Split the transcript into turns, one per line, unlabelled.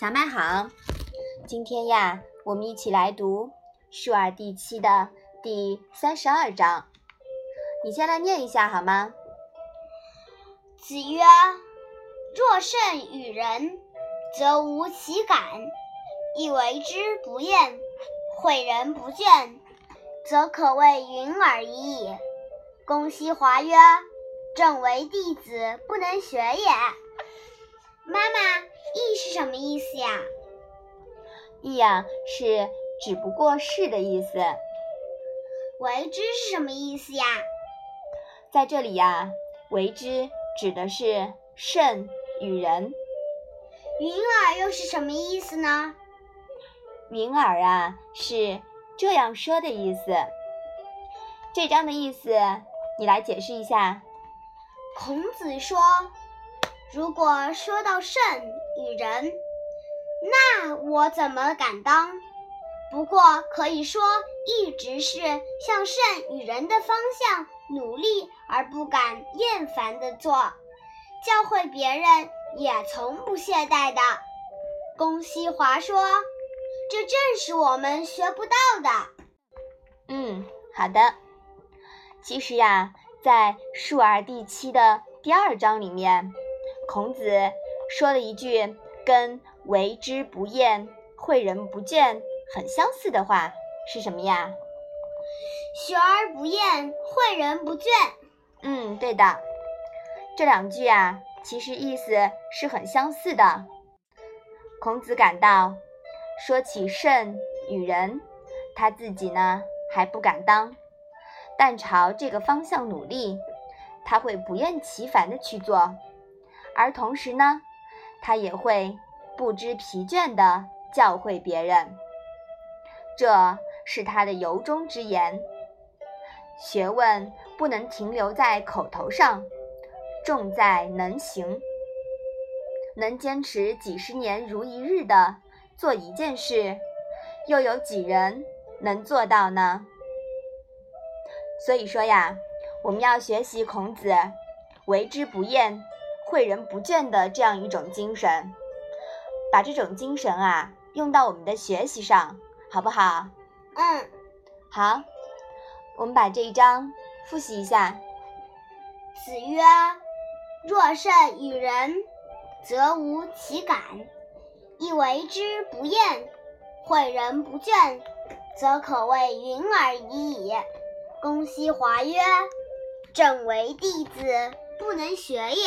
小麦好，今天呀，我们一起来读《述而》第七的第三十二章。你先来念一下好吗？
子曰：“若甚与人，则无其感；亦为之不厌，诲人不倦，则可谓云尔已矣。”公西华曰：“正为弟子，不能学也。”妈妈，亦是什么意思呀？
亦呀，是只不过是的意思。
为之是什么意思呀？
在这里呀，为之指的是圣与人。
云尔又是什么意思呢？
云尔啊，是这样说的意思。这章的意思，你来解释一下。
孔子说。如果说到圣与人，那我怎么敢当？不过可以说，一直是向圣与人的方向努力，而不敢厌烦的做，教会别人也从不懈怠的。龚西华说：“这正是我们学不到的。”
嗯，好的。其实呀，在《述而》第七的第二章里面。孔子说了一句跟“为之不厌，诲人不倦”很相似的话，是什么呀？“
学而不厌，诲人不倦。”
嗯，对的。这两句啊，其实意思是很相似的。孔子感到，说起圣与人，他自己呢还不敢当，但朝这个方向努力，他会不厌其烦的去做。而同时呢，他也会不知疲倦地教诲别人，这是他的由衷之言。学问不能停留在口头上，重在能行。能坚持几十年如一日的做一件事，又有几人能做到呢？所以说呀，我们要学习孔子，为之不厌。诲人不倦的这样一种精神，把这种精神啊用到我们的学习上，好不好？
嗯，
好。我们把这一章复习一下。
子曰：“若甚与人，则无其感；亦为之不厌，诲人不倦，则可谓云尔已矣。”公西华曰：“正为弟子，不能学也。”